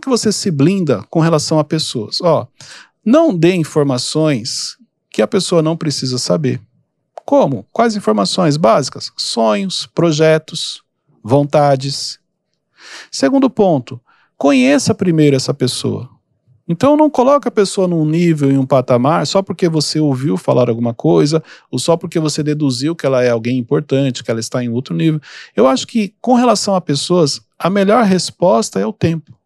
como que você se blinda com relação a pessoas? Ó, não dê informações que a pessoa não precisa saber. Como? Quais informações básicas? Sonhos, projetos, vontades. Segundo ponto, conheça primeiro essa pessoa. Então não coloque a pessoa num nível, em um patamar, só porque você ouviu falar alguma coisa, ou só porque você deduziu que ela é alguém importante, que ela está em outro nível. Eu acho que, com relação a pessoas, a melhor resposta é o tempo.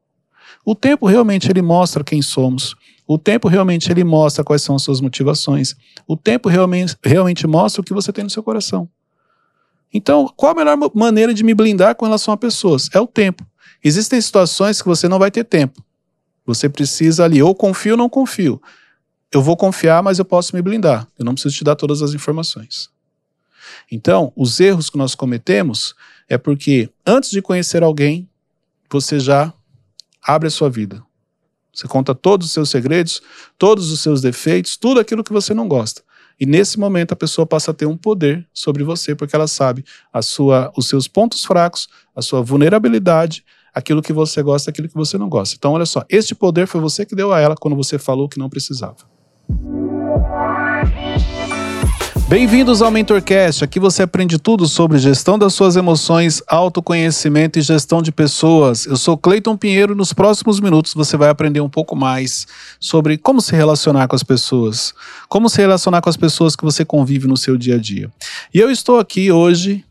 O tempo realmente ele mostra quem somos. O tempo realmente ele mostra quais são as suas motivações. O tempo realmente, realmente mostra o que você tem no seu coração. Então, qual a melhor maneira de me blindar com relação a pessoas? É o tempo. Existem situações que você não vai ter tempo. Você precisa ali, ou confio ou não confio. Eu vou confiar, mas eu posso me blindar. Eu não preciso te dar todas as informações. Então, os erros que nós cometemos é porque antes de conhecer alguém, você já abre a sua vida. Você conta todos os seus segredos, todos os seus defeitos, tudo aquilo que você não gosta. E nesse momento a pessoa passa a ter um poder sobre você, porque ela sabe a sua, os seus pontos fracos, a sua vulnerabilidade, aquilo que você gosta, aquilo que você não gosta. Então, olha só, este poder foi você que deu a ela quando você falou que não precisava. Bem-vindos ao MentorCast. Aqui você aprende tudo sobre gestão das suas emoções, autoconhecimento e gestão de pessoas. Eu sou Cleiton Pinheiro nos próximos minutos você vai aprender um pouco mais sobre como se relacionar com as pessoas, como se relacionar com as pessoas que você convive no seu dia a dia. E eu estou aqui hoje,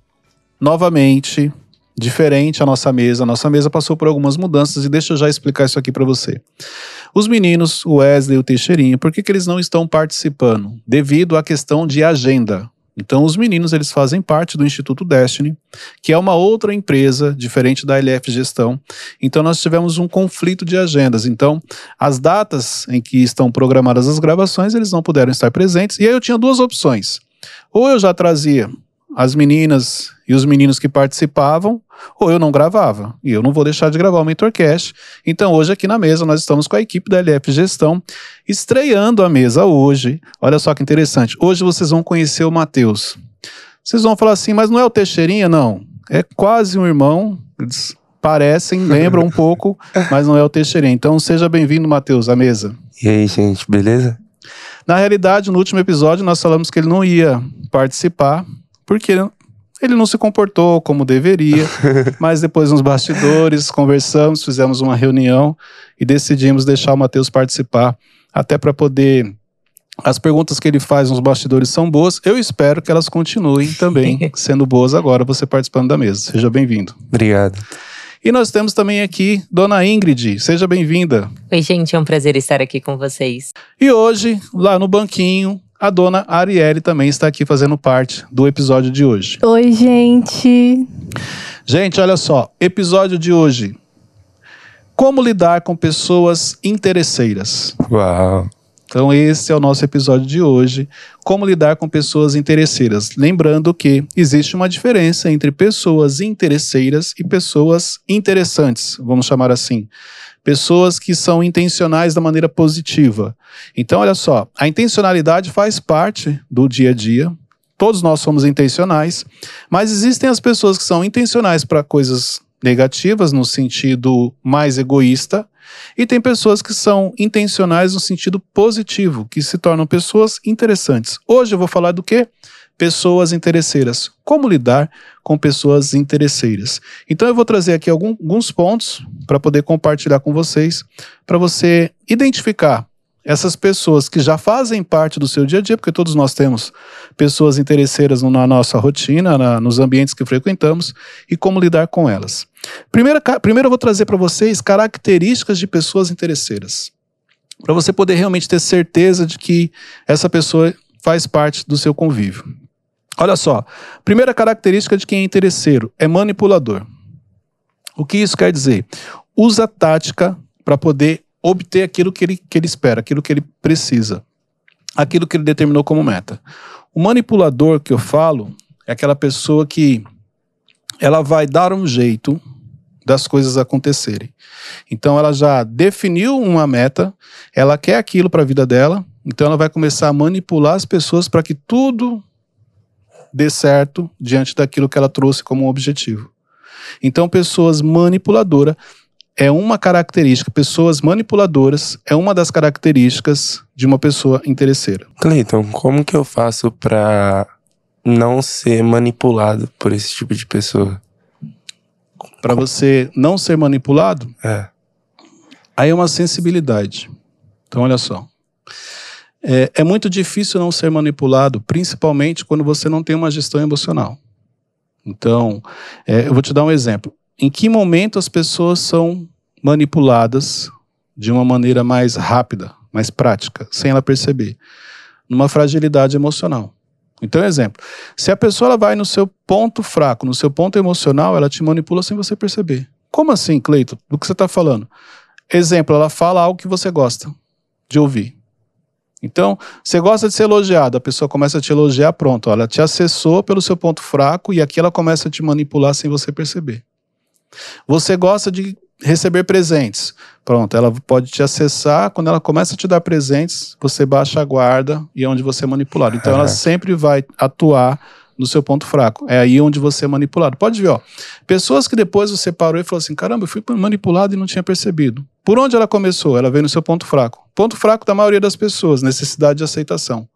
novamente, diferente a nossa mesa. A nossa mesa passou por algumas mudanças e deixa eu já explicar isso aqui para você. Os meninos, o Wesley e o Teixeirinho, por que, que eles não estão participando? Devido à questão de agenda. Então, os meninos eles fazem parte do Instituto Destiny, que é uma outra empresa diferente da LF Gestão. Então, nós tivemos um conflito de agendas. Então, as datas em que estão programadas as gravações, eles não puderam estar presentes. E aí eu tinha duas opções. Ou eu já trazia as meninas e os meninos que participavam, ou eu não gravava. E eu não vou deixar de gravar o Mentorcast. Então, hoje aqui na mesa, nós estamos com a equipe da LF Gestão, estreando a mesa hoje. Olha só que interessante. Hoje vocês vão conhecer o Matheus. Vocês vão falar assim, mas não é o Teixeirinha? Não. É quase um irmão. Eles parecem, lembram um pouco, mas não é o Teixeirinha. Então, seja bem-vindo, Matheus, à mesa. E aí, gente, beleza? Na realidade, no último episódio, nós falamos que ele não ia participar, porque ele não se comportou como deveria, mas depois nos bastidores conversamos, fizemos uma reunião e decidimos deixar o Matheus participar, até para poder as perguntas que ele faz nos bastidores são boas. Eu espero que elas continuem também sendo boas agora, você participando da mesa. Seja bem-vindo. Obrigado. E nós temos também aqui Dona Ingrid. Seja bem-vinda. Oi, gente, é um prazer estar aqui com vocês. E hoje, lá no banquinho, a dona Arielle também está aqui fazendo parte do episódio de hoje. Oi, gente. Gente, olha só, episódio de hoje. Como lidar com pessoas interesseiras. Uau. Então, esse é o nosso episódio de hoje. Como lidar com pessoas interesseiras. Lembrando que existe uma diferença entre pessoas interesseiras e pessoas interessantes, vamos chamar assim pessoas que são intencionais da maneira positiva. Então, olha só, a intencionalidade faz parte do dia a dia. Todos nós somos intencionais, mas existem as pessoas que são intencionais para coisas negativas, no sentido mais egoísta, e tem pessoas que são intencionais no sentido positivo, que se tornam pessoas interessantes. Hoje eu vou falar do quê? Pessoas interesseiras. Como lidar com pessoas interesseiras? Então eu vou trazer aqui alguns pontos para poder compartilhar com vocês, para você identificar essas pessoas que já fazem parte do seu dia a dia, porque todos nós temos pessoas interesseiras na nossa rotina, na, nos ambientes que frequentamos, e como lidar com elas. Primeiro, primeiro eu vou trazer para vocês características de pessoas interesseiras, para você poder realmente ter certeza de que essa pessoa faz parte do seu convívio. Olha só, primeira característica de quem é interesseiro é manipulador. O que isso quer dizer? Usa tática para poder obter aquilo que ele, que ele espera, aquilo que ele precisa, aquilo que ele determinou como meta. O manipulador que eu falo é aquela pessoa que ela vai dar um jeito das coisas acontecerem. Então ela já definiu uma meta, ela quer aquilo para a vida dela, então ela vai começar a manipular as pessoas para que tudo dê certo diante daquilo que ela trouxe como objetivo. Então, pessoas manipuladoras é uma característica, pessoas manipuladoras é uma das características de uma pessoa interesseira. Cleiton, como que eu faço pra não ser manipulado por esse tipo de pessoa? Para você não ser manipulado, É. aí é uma sensibilidade. Então, olha só. É, é muito difícil não ser manipulado, principalmente quando você não tem uma gestão emocional. Então, é, eu vou te dar um exemplo. Em que momento as pessoas são manipuladas de uma maneira mais rápida, mais prática, sem ela perceber? Numa fragilidade emocional. Então, exemplo. Se a pessoa ela vai no seu ponto fraco, no seu ponto emocional, ela te manipula sem você perceber. Como assim, Cleito? Do que você está falando? Exemplo, ela fala algo que você gosta de ouvir. Então, você gosta de ser elogiado, a pessoa começa a te elogiar, pronto, ela te acessou pelo seu ponto fraco e aqui ela começa a te manipular sem você perceber. Você gosta de receber presentes, pronto, ela pode te acessar, quando ela começa a te dar presentes, você baixa a guarda e é onde você é manipulado. Então, ela sempre vai atuar no seu ponto fraco. É aí onde você é manipulado. Pode ver, ó. Pessoas que depois você parou e falou assim: caramba, eu fui manipulado e não tinha percebido. Por onde ela começou? Ela veio no seu ponto fraco. Ponto fraco da maioria das pessoas: necessidade de aceitação,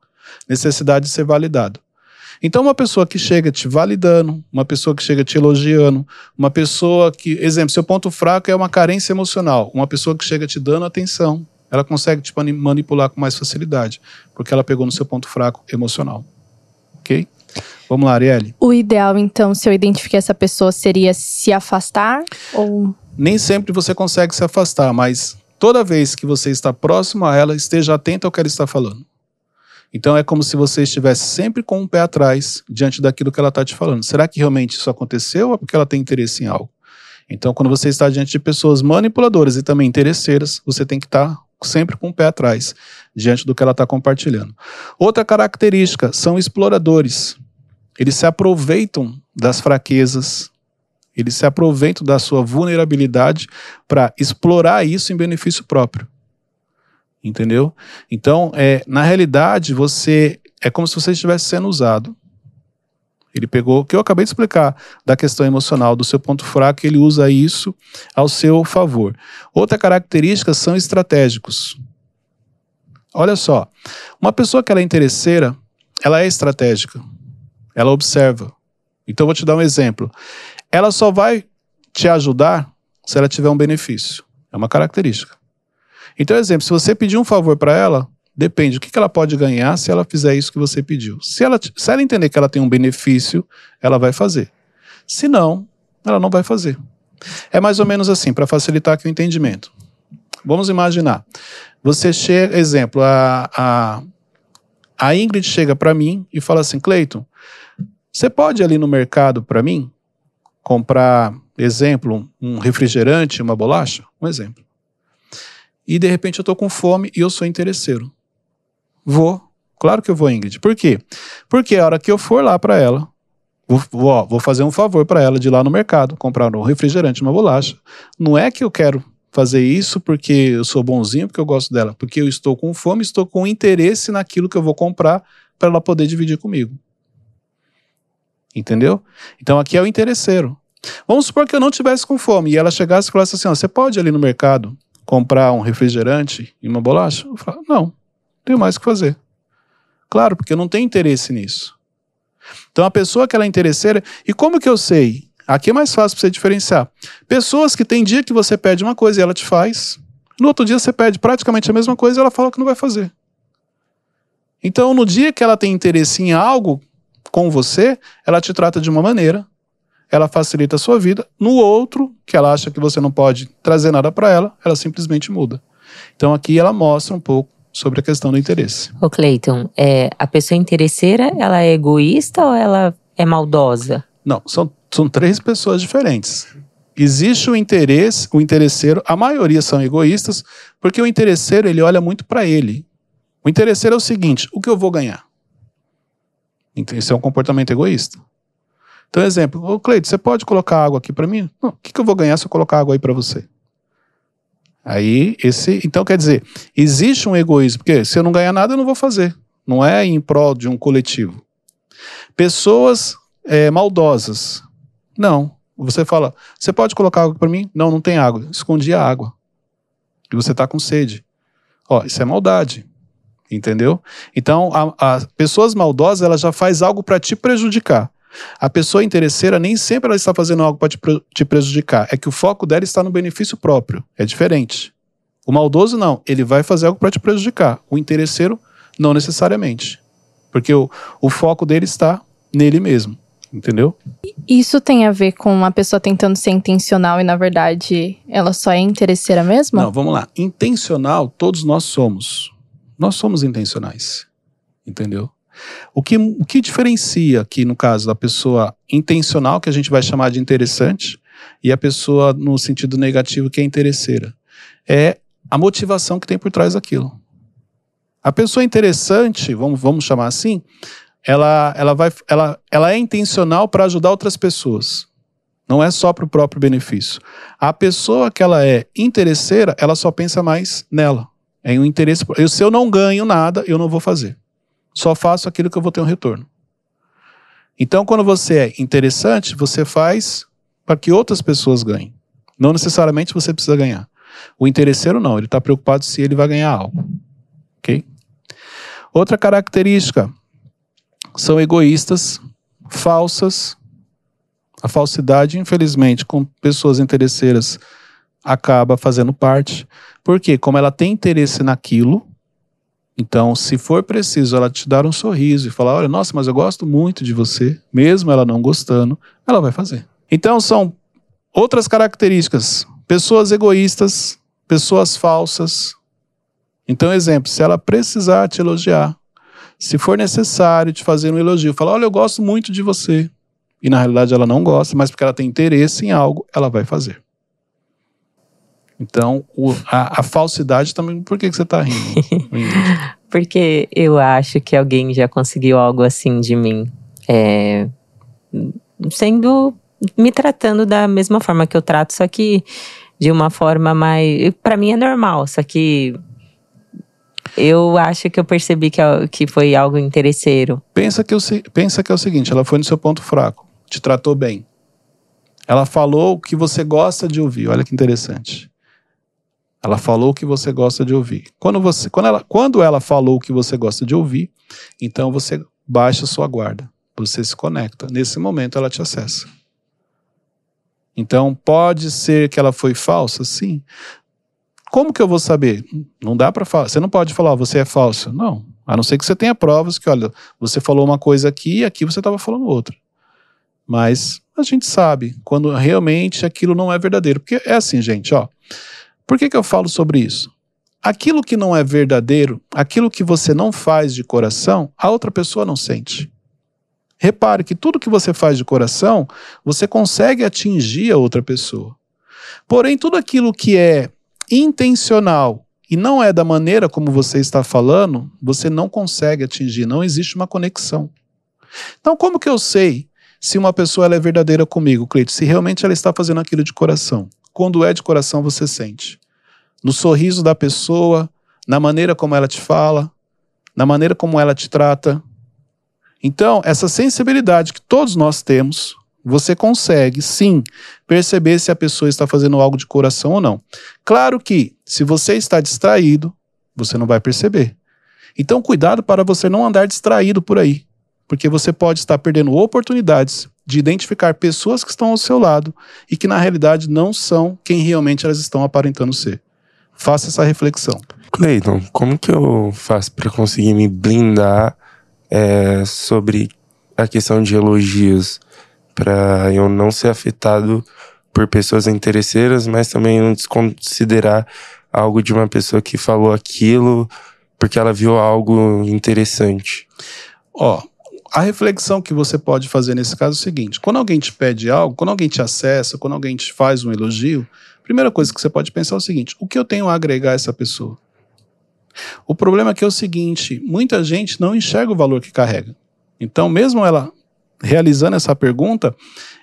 necessidade de ser validado. Então, uma pessoa que chega te validando, uma pessoa que chega te elogiando, uma pessoa que, exemplo, seu ponto fraco é uma carência emocional, uma pessoa que chega te dando atenção, ela consegue te manipular com mais facilidade, porque ela pegou no seu ponto fraco emocional. Ok? Vamos lá, Arielle. O ideal, então, se eu identifiquei essa pessoa, seria se afastar? Ou. Nem sempre você consegue se afastar, mas toda vez que você está próximo a ela, esteja atento ao que ela está falando. Então é como se você estivesse sempre com um pé atrás diante daquilo que ela está te falando. Será que realmente isso aconteceu ou é porque ela tem interesse em algo? Então, quando você está diante de pessoas manipuladoras e também interesseiras, você tem que estar sempre com o pé atrás diante do que ela está compartilhando. Outra característica são exploradores. Eles se aproveitam das fraquezas, eles se aproveitam da sua vulnerabilidade para explorar isso em benefício próprio. Entendeu? Então, é, na realidade, você é como se você estivesse sendo usado. Ele pegou o que eu acabei de explicar da questão emocional, do seu ponto fraco, ele usa isso ao seu favor. Outra característica são estratégicos. Olha só, uma pessoa que ela é interesseira, ela é estratégica. Ela observa. Então vou te dar um exemplo. Ela só vai te ajudar se ela tiver um benefício. É uma característica. Então, exemplo, se você pedir um favor para ela, depende o que ela pode ganhar se ela fizer isso que você pediu. Se ela, se ela entender que ela tem um benefício, ela vai fazer. Se não, ela não vai fazer. É mais ou menos assim, para facilitar aqui o entendimento. Vamos imaginar. Você chega, exemplo, a, a, a Ingrid chega para mim e fala assim: Cleiton, você pode ir ali no mercado para mim comprar, exemplo, um refrigerante, uma bolacha? Um exemplo. E de repente eu estou com fome e eu sou interesseiro. Vou. Claro que eu vou, Ingrid. Por quê? Porque a hora que eu for lá para ela, vou, vou, vou fazer um favor para ela de ir lá no mercado, comprar um refrigerante, uma bolacha. Não é que eu quero fazer isso porque eu sou bonzinho, porque eu gosto dela. Porque eu estou com fome, estou com interesse naquilo que eu vou comprar para ela poder dividir comigo. Entendeu? Então aqui é o interesseiro. Vamos supor que eu não tivesse com fome e ela chegasse e falasse assim: você pode ir ali no mercado comprar um refrigerante e uma bolacha? Eu falo, não, tenho mais o que fazer. Claro, porque eu não tenho interesse nisso. Então a pessoa que ela é interesseira, e como que eu sei? Aqui é mais fácil para você diferenciar. Pessoas que tem dia que você pede uma coisa e ela te faz, no outro dia você pede praticamente a mesma coisa e ela fala que não vai fazer. Então, no dia que ela tem interesse em algo com você, ela te trata de uma maneira, ela facilita a sua vida. No outro, que ela acha que você não pode trazer nada para ela, ela simplesmente muda. Então, aqui ela mostra um pouco sobre a questão do interesse. Ô Cleiton, é, a pessoa interesseira, ela é egoísta ou ela é maldosa? Não, são, são três pessoas diferentes. Existe o interesse, o interesseiro, a maioria são egoístas, porque o interesseiro ele olha muito para ele. O interesseiro é o seguinte: o que eu vou ganhar? Então, isso é um comportamento egoísta. Então, exemplo, ô Cleide, você pode colocar água aqui para mim? Não, o que, que eu vou ganhar se eu colocar água aí para você? Aí, esse. Então, quer dizer, existe um egoísmo, porque se eu não ganhar nada, eu não vou fazer. Não é em prol de um coletivo. Pessoas é, maldosas. Não. Você fala, você pode colocar água para mim? Não, não tem água. Escondi a água. E você tá com sede. Ó, isso é maldade. Entendeu? Então, as pessoas maldosas, ela já faz algo para te prejudicar. A pessoa interesseira nem sempre ela está fazendo algo para te, te prejudicar. É que o foco dela está no benefício próprio. É diferente. O maldoso não, ele vai fazer algo para te prejudicar. O interesseiro, não necessariamente. Porque o, o foco dele está nele mesmo. Entendeu? Isso tem a ver com uma pessoa tentando ser intencional e, na verdade, ela só é interesseira mesmo? Não, vamos lá. Intencional, todos nós somos. Nós somos intencionais. Entendeu? O que, o que diferencia aqui, no caso da pessoa intencional, que a gente vai chamar de interessante, e a pessoa no sentido negativo, que é interesseira, é a motivação que tem por trás daquilo. A pessoa interessante, vamos, vamos chamar assim, ela, ela, vai, ela, ela é intencional para ajudar outras pessoas. Não é só para o próprio benefício. A pessoa que ela é interesseira, ela só pensa mais nela. É um interesse. Eu, se eu não ganho nada, eu não vou fazer. Só faço aquilo que eu vou ter um retorno. Então, quando você é interessante, você faz para que outras pessoas ganhem. Não necessariamente você precisa ganhar. O interesseiro não, ele está preocupado se ele vai ganhar algo. Ok? Outra característica são egoístas, falsas. A falsidade, infelizmente, com pessoas interesseiras, acaba fazendo parte. Porque, como ela tem interesse naquilo, então, se for preciso ela te dar um sorriso e falar: olha, nossa, mas eu gosto muito de você, mesmo ela não gostando, ela vai fazer. Então, são outras características: pessoas egoístas, pessoas falsas. Então, exemplo, se ela precisar te elogiar, se for necessário te fazer um elogio, falar: olha, eu gosto muito de você. E na realidade ela não gosta, mas porque ela tem interesse em algo, ela vai fazer. Então, o, a, a, falsidade também. Por que, que você está rindo? Porque eu acho que alguém já conseguiu algo assim de mim. É, sendo. me tratando da mesma forma que eu trato, só que de uma forma mais. para mim é normal, só que. Eu acho que eu percebi que, é que foi algo interesseiro. Pensa que, eu, pensa que é o seguinte: ela foi no seu ponto fraco, te tratou bem. Ela falou o que você gosta de ouvir. Olha que interessante. Ela falou o que você gosta de ouvir. Quando, você, quando, ela, quando ela falou o que você gosta de ouvir, então você baixa sua guarda. Você se conecta. Nesse momento ela te acessa. Então pode ser que ela foi falsa? Sim. Como que eu vou saber? Não dá para falar. Você não pode falar, você é falsa. Não. A não ser que você tenha provas que, olha, você falou uma coisa aqui e aqui você estava falando outra. Mas a gente sabe quando realmente aquilo não é verdadeiro. Porque é assim, gente, ó. Por que, que eu falo sobre isso? Aquilo que não é verdadeiro, aquilo que você não faz de coração, a outra pessoa não sente. Repare que tudo que você faz de coração, você consegue atingir a outra pessoa. Porém, tudo aquilo que é intencional e não é da maneira como você está falando, você não consegue atingir, não existe uma conexão. Então, como que eu sei se uma pessoa é verdadeira comigo, Cleito? Se realmente ela está fazendo aquilo de coração? quando é de coração você sente. No sorriso da pessoa, na maneira como ela te fala, na maneira como ela te trata. Então, essa sensibilidade que todos nós temos, você consegue sim perceber se a pessoa está fazendo algo de coração ou não. Claro que, se você está distraído, você não vai perceber. Então, cuidado para você não andar distraído por aí, porque você pode estar perdendo oportunidades de identificar pessoas que estão ao seu lado e que na realidade não são quem realmente elas estão aparentando ser. Faça essa reflexão. Cleiton, como que eu faço para conseguir me blindar é, sobre a questão de elogios, para eu não ser afetado por pessoas interesseiras, mas também não desconsiderar algo de uma pessoa que falou aquilo porque ela viu algo interessante? Ó, a reflexão que você pode fazer nesse caso é o seguinte: quando alguém te pede algo, quando alguém te acessa, quando alguém te faz um elogio, a primeira coisa que você pode pensar é o seguinte: o que eu tenho a agregar a essa pessoa? O problema é que é o seguinte: muita gente não enxerga o valor que carrega. Então, mesmo ela realizando essa pergunta,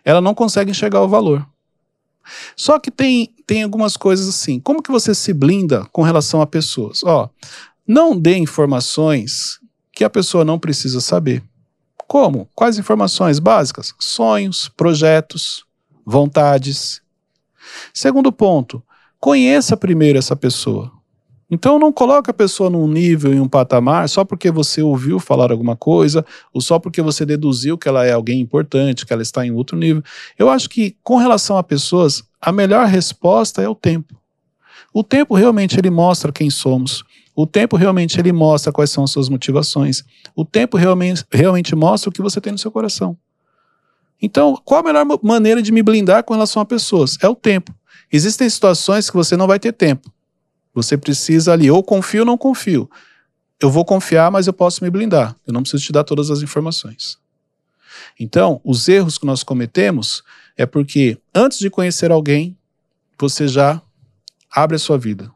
ela não consegue enxergar o valor. Só que tem, tem algumas coisas assim. Como que você se blinda com relação a pessoas? Ó, não dê informações que a pessoa não precisa saber. Como? Quais informações básicas? Sonhos, projetos, vontades. Segundo ponto, conheça primeiro essa pessoa. Então não coloque a pessoa num nível em um patamar só porque você ouviu falar alguma coisa ou só porque você deduziu que ela é alguém importante, que ela está em outro nível. Eu acho que com relação a pessoas, a melhor resposta é o tempo. O tempo realmente ele mostra quem somos. O tempo realmente ele mostra quais são as suas motivações. O tempo realmente, realmente mostra o que você tem no seu coração. Então, qual a melhor maneira de me blindar com relação a pessoas? É o tempo. Existem situações que você não vai ter tempo. Você precisa ali, ou confio ou não confio. Eu vou confiar, mas eu posso me blindar. Eu não preciso te dar todas as informações. Então, os erros que nós cometemos é porque antes de conhecer alguém, você já abre a sua vida.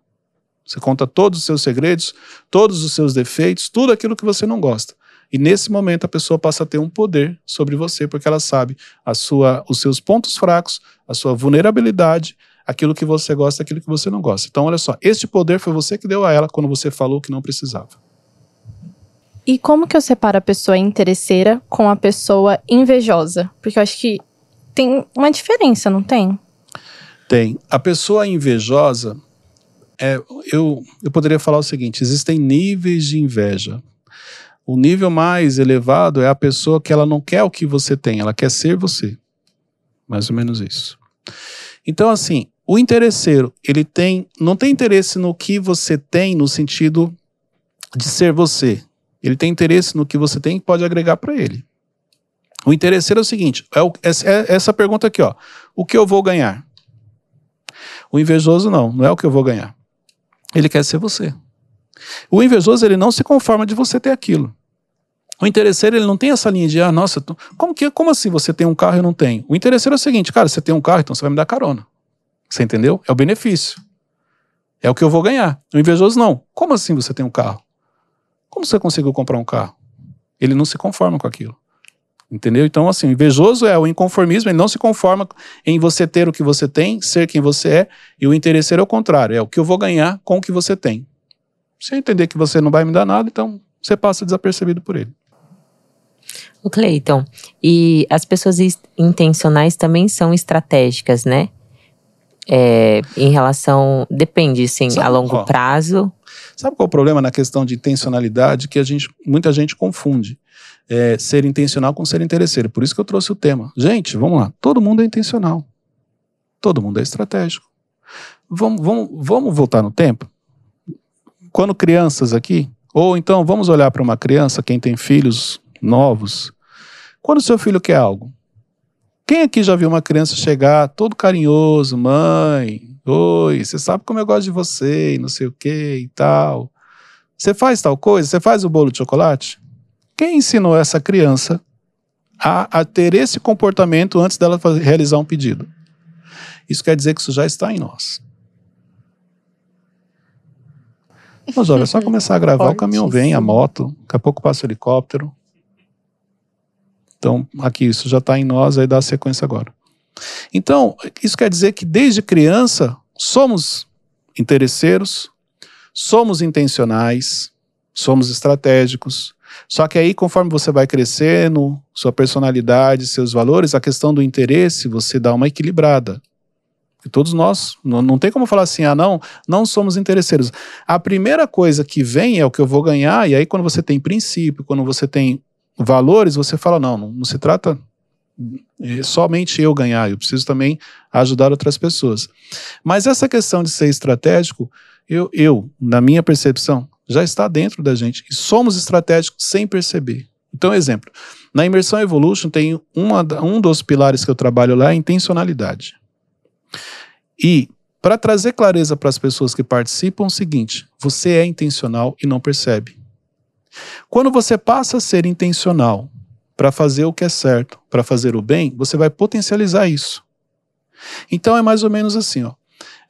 Você conta todos os seus segredos, todos os seus defeitos, tudo aquilo que você não gosta. E nesse momento a pessoa passa a ter um poder sobre você, porque ela sabe a sua, os seus pontos fracos, a sua vulnerabilidade aquilo que você gosta, aquilo que você não gosta. Então, olha só, este poder foi você que deu a ela quando você falou que não precisava. E como que eu separo a pessoa interesseira com a pessoa invejosa? Porque eu acho que tem uma diferença, não tem? Tem. A pessoa invejosa, é, eu, eu poderia falar o seguinte: existem níveis de inveja. O nível mais elevado é a pessoa que ela não quer o que você tem, ela quer ser você. Mais ou menos isso. Então, assim, o interesseiro, ele tem, não tem interesse no que você tem no sentido de ser você. Ele tem interesse no que você tem e pode agregar para ele. O interesseiro é o seguinte, é, o, é, é essa pergunta aqui, ó. O que eu vou ganhar? O invejoso não, não é o que eu vou ganhar. Ele quer ser você. O invejoso, ele não se conforma de você ter aquilo. O interesseiro, ele não tem essa linha de, ah, nossa, como, que, como assim você tem um carro e eu não tenho? O interesseiro é o seguinte, cara, você tem um carro, então você vai me dar carona. Você entendeu? É o benefício. É o que eu vou ganhar. O invejoso não. Como assim você tem um carro? Como você conseguiu comprar um carro? Ele não se conforma com aquilo. Entendeu? Então, assim, o invejoso é o inconformismo, ele não se conforma em você ter o que você tem, ser quem você é, e o interesseiro é o contrário, é o que eu vou ganhar com o que você tem. Se eu entender que você não vai me dar nada, então você passa desapercebido por ele. O Cleiton, e as pessoas intencionais também são estratégicas, né? É, em relação. Depende, sim, sabe, a longo prazo. Sabe qual é o problema na questão de intencionalidade que a gente, muita gente confunde? É, ser intencional com ser interesseiro. Por isso que eu trouxe o tema. Gente, vamos lá. Todo mundo é intencional. Todo mundo é estratégico. Vamos, vamos, vamos voltar no tempo? Quando crianças aqui, ou então vamos olhar para uma criança, quem tem filhos novos. Quando seu filho quer algo, quem aqui já viu uma criança chegar todo carinhoso, mãe, oi, você sabe como eu gosto de você e não sei o que e tal. Você faz tal coisa? Você faz o bolo de chocolate? Quem ensinou essa criança a, a ter esse comportamento antes dela fazer, realizar um pedido? Isso quer dizer que isso já está em nós. Mas olha, é só começar a gravar, o caminhão vem, a moto, daqui a pouco passa o helicóptero, então, aqui, isso já está em nós, aí dá a sequência agora. Então, isso quer dizer que desde criança somos interesseiros, somos intencionais, somos estratégicos. Só que aí, conforme você vai crescendo, sua personalidade, seus valores, a questão do interesse, você dá uma equilibrada. E todos nós, não, não tem como falar assim, ah, não, não somos interesseiros. A primeira coisa que vem é o que eu vou ganhar, e aí quando você tem princípio, quando você tem valores, você fala, não, não, não se trata somente eu ganhar, eu preciso também ajudar outras pessoas. Mas essa questão de ser estratégico, eu, eu, na minha percepção, já está dentro da gente. E somos estratégicos sem perceber. Então, exemplo, na Imersão Evolution tem uma, um dos pilares que eu trabalho lá é intencionalidade. E para trazer clareza para as pessoas que participam, é o seguinte: você é intencional e não percebe. Quando você passa a ser intencional para fazer o que é certo, para fazer o bem, você vai potencializar isso. Então é mais ou menos assim, ó.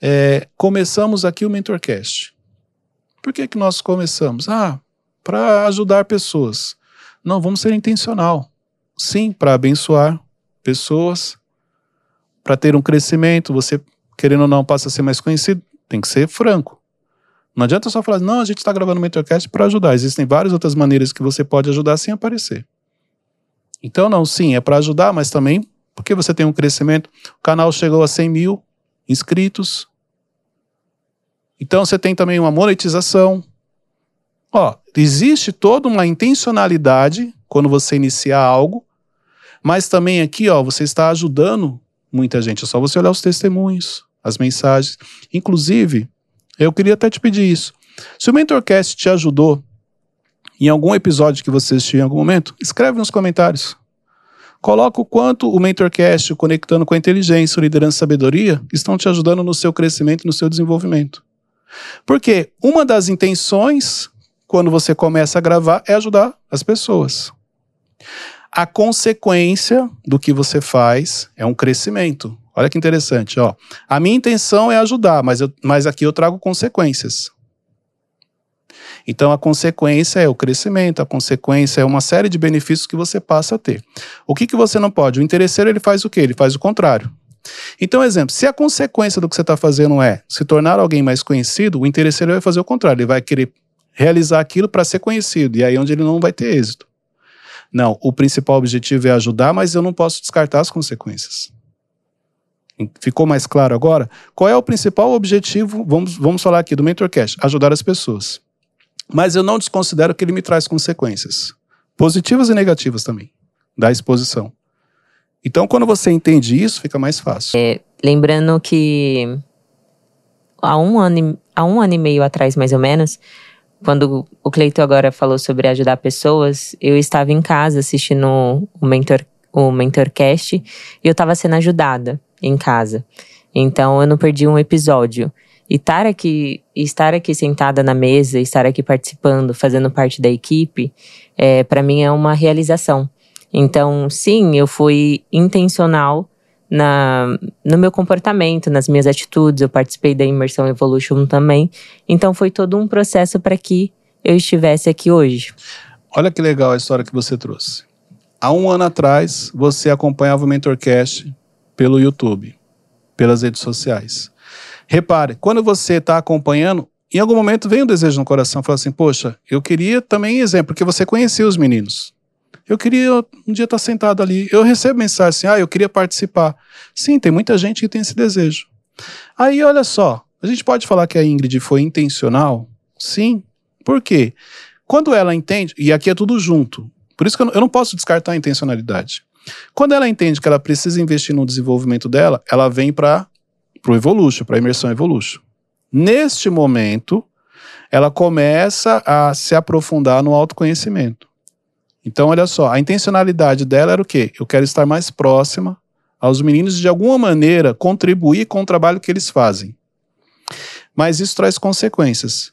É, começamos aqui o Mentorcast. Por que, que nós começamos? Ah, para ajudar pessoas. Não, vamos ser intencional. Sim, para abençoar pessoas, para ter um crescimento, você, querendo ou não, passa a ser mais conhecido, tem que ser franco. Não adianta só falar, não, a gente está gravando o Mentorcast para ajudar. Existem várias outras maneiras que você pode ajudar sem aparecer. Então, não, sim, é para ajudar, mas também Porque você tem um crescimento. O canal chegou a 100 mil inscritos. Então você tem também uma monetização. Ó, existe toda uma intencionalidade quando você inicia algo, mas também aqui, ó, você está ajudando muita gente. É só você olhar os testemunhos, as mensagens. Inclusive, eu queria até te pedir isso. Se o Mentorcast te ajudou em algum episódio que você assistiu em algum momento, escreve nos comentários. Coloca o quanto o Mentorcast, conectando com a inteligência, liderança e sabedoria, estão te ajudando no seu crescimento, no seu desenvolvimento. Porque uma das intenções, quando você começa a gravar, é ajudar as pessoas. A consequência do que você faz é um crescimento. Olha que interessante, ó. A minha intenção é ajudar, mas, eu, mas aqui eu trago consequências. Então a consequência é o crescimento, a consequência é uma série de benefícios que você passa a ter. O que, que você não pode? O interesseiro ele faz o quê? Ele faz o contrário. Então, exemplo, se a consequência do que você está fazendo é se tornar alguém mais conhecido, o interesseiro vai fazer o contrário, ele vai querer realizar aquilo para ser conhecido, e aí é onde ele não vai ter êxito. Não, o principal objetivo é ajudar, mas eu não posso descartar as consequências. Ficou mais claro agora? Qual é o principal objetivo? Vamos, vamos falar aqui do MentorCast: ajudar as pessoas. Mas eu não desconsidero que ele me traz consequências, positivas e negativas também, da exposição. Então, quando você entende isso, fica mais fácil. É, lembrando que há um, ano, há um ano e meio atrás, mais ou menos, quando o Cleito agora falou sobre ajudar pessoas, eu estava em casa assistindo o Mentor, o Mentorcast e eu estava sendo ajudada em casa. Então eu não perdi um episódio. E estar aqui, estar aqui sentada na mesa, estar aqui participando, fazendo parte da equipe, é, para mim é uma realização. Então, sim, eu fui intencional na, no meu comportamento, nas minhas atitudes. Eu participei da Imersão Evolution também. Então, foi todo um processo para que eu estivesse aqui hoje. Olha que legal a história que você trouxe. Há um ano atrás, você acompanhava o Mentorcast pelo YouTube, pelas redes sociais. Repare, quando você está acompanhando, em algum momento vem um desejo no coração, fala assim, poxa, eu queria também exemplo, porque você conhecia os meninos. Eu queria um dia estar tá sentado ali. Eu recebo mensagem assim, ah, eu queria participar. Sim, tem muita gente que tem esse desejo. Aí, olha só, a gente pode falar que a Ingrid foi intencional? Sim. Por quê? Quando ela entende, e aqui é tudo junto, por isso que eu não posso descartar a intencionalidade. Quando ela entende que ela precisa investir no desenvolvimento dela, ela vem para o Evolution, para a imersão Evolution. Neste momento, ela começa a se aprofundar no autoconhecimento. Então, olha só, a intencionalidade dela era o quê? Eu quero estar mais próxima aos meninos e, de alguma maneira, contribuir com o trabalho que eles fazem. Mas isso traz consequências.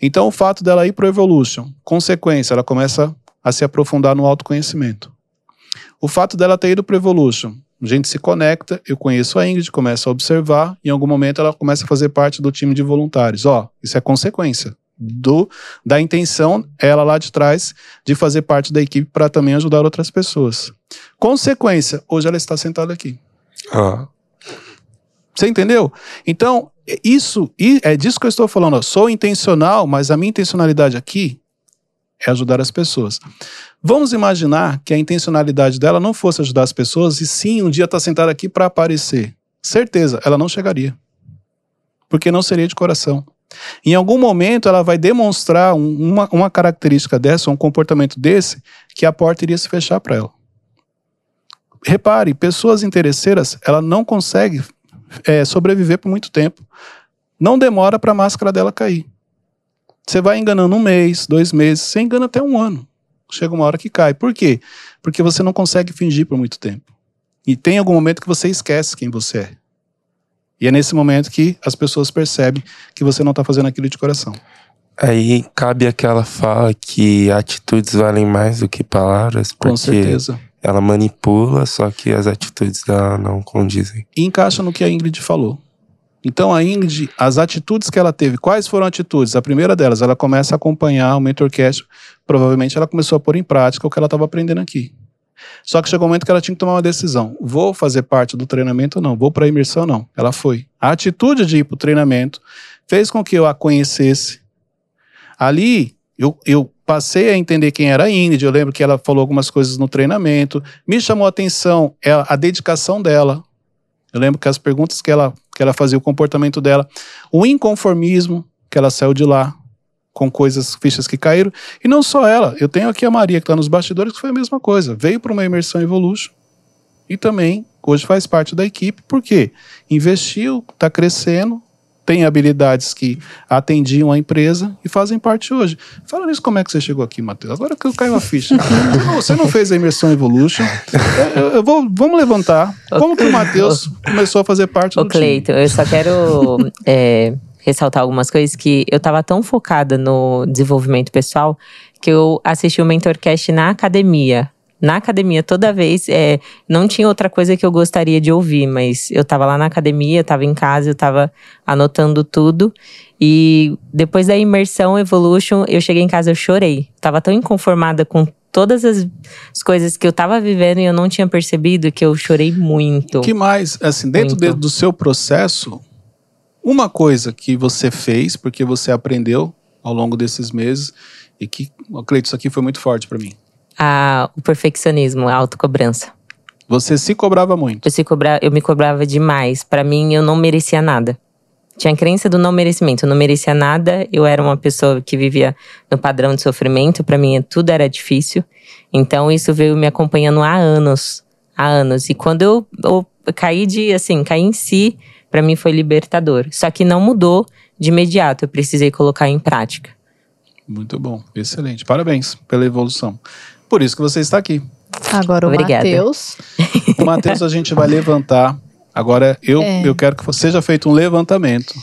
Então, o fato dela ir para o Evolution, consequência, ela começa a se aprofundar no autoconhecimento. O fato dela ter ido para o Evolution, a gente se conecta, eu conheço a Ingrid, começo a observar, em algum momento ela começa a fazer parte do time de voluntários. Ó, isso é consequência do da intenção ela lá de trás de fazer parte da equipe para também ajudar outras pessoas. Consequência, hoje ela está sentada aqui. Ah. Você entendeu? Então, isso é disso que eu estou falando. Eu sou intencional, mas a minha intencionalidade aqui é ajudar as pessoas. Vamos imaginar que a intencionalidade dela não fosse ajudar as pessoas e sim um dia estar tá sentada aqui para aparecer. Certeza, ela não chegaria. Porque não seria de coração. Em algum momento ela vai demonstrar uma, uma característica dessa, um comportamento desse, que a porta iria se fechar para ela. Repare, pessoas interesseiras, ela não consegue é, sobreviver por muito tempo. Não demora para a máscara dela cair. Você vai enganando um mês, dois meses, você engana até um ano. Chega uma hora que cai. Por quê? Porque você não consegue fingir por muito tempo. E tem algum momento que você esquece quem você é. E é nesse momento que as pessoas percebem que você não está fazendo aquilo de coração. Aí cabe aquela fala que atitudes valem mais do que palavras, porque Com certeza. ela manipula, só que as atitudes dela não condizem. E encaixa no que a Ingrid falou. Então a Ingrid, as atitudes que ela teve, quais foram atitudes? A primeira delas, ela começa a acompanhar o Mentorcast. Provavelmente ela começou a pôr em prática o que ela estava aprendendo aqui. Só que chegou um momento que ela tinha que tomar uma decisão. Vou fazer parte do treinamento ou não? Vou para a imersão ou não? Ela foi. A atitude de ir para o treinamento fez com que eu a conhecesse. Ali, eu, eu passei a entender quem era a Ingrid. Eu lembro que ela falou algumas coisas no treinamento. Me chamou a atenção é a dedicação dela. Eu lembro que as perguntas que ela, que ela fazia, o comportamento dela, o inconformismo, que ela saiu de lá com coisas, fichas que caíram. E não só ela, eu tenho aqui a Maria, que está nos bastidores, que foi a mesma coisa. Veio para uma imersão Evolution e também hoje faz parte da equipe, porque investiu, está crescendo, tem habilidades que atendiam a empresa e fazem parte hoje. Fala nisso, como é que você chegou aqui, Matheus? Agora que eu caio a ficha. você não fez a imersão Evolution. Eu, eu vou, vamos levantar. Como que o Matheus começou a fazer parte Ô, do Cleiton, eu só quero é, ressaltar algumas coisas que eu tava tão focada no desenvolvimento pessoal que eu assisti o Mentorcast na academia. Na academia, toda vez, é, não tinha outra coisa que eu gostaria de ouvir, mas eu tava lá na academia, eu tava em casa, eu tava anotando tudo. E depois da imersão Evolution, eu cheguei em casa, eu chorei. Tava tão inconformada com todas as, as coisas que eu tava vivendo e eu não tinha percebido que eu chorei muito. Que mais, assim, dentro de- do seu processo, uma coisa que você fez, porque você aprendeu ao longo desses meses, e que, Cleiton, isso aqui foi muito forte para mim. A- o perfeccionismo, a autocobrança. Você se cobrava muito. Eu, se cobra, eu me cobrava demais. Pra mim, eu não merecia nada. Tinha a crença do não merecimento. Eu não merecia nada. Eu era uma pessoa que vivia no padrão de sofrimento. Pra mim, tudo era difícil. Então, isso veio me acompanhando há anos. Há anos. E quando eu, eu caí de, assim, caí em si, pra mim foi libertador. Só que não mudou de imediato. Eu precisei colocar em prática. Muito bom, excelente. Parabéns pela evolução. Por isso que você está aqui. Agora o Obrigada. Matheus. O Matheus, a gente vai levantar. Agora, eu, É. eu quero que seja feito um levantamento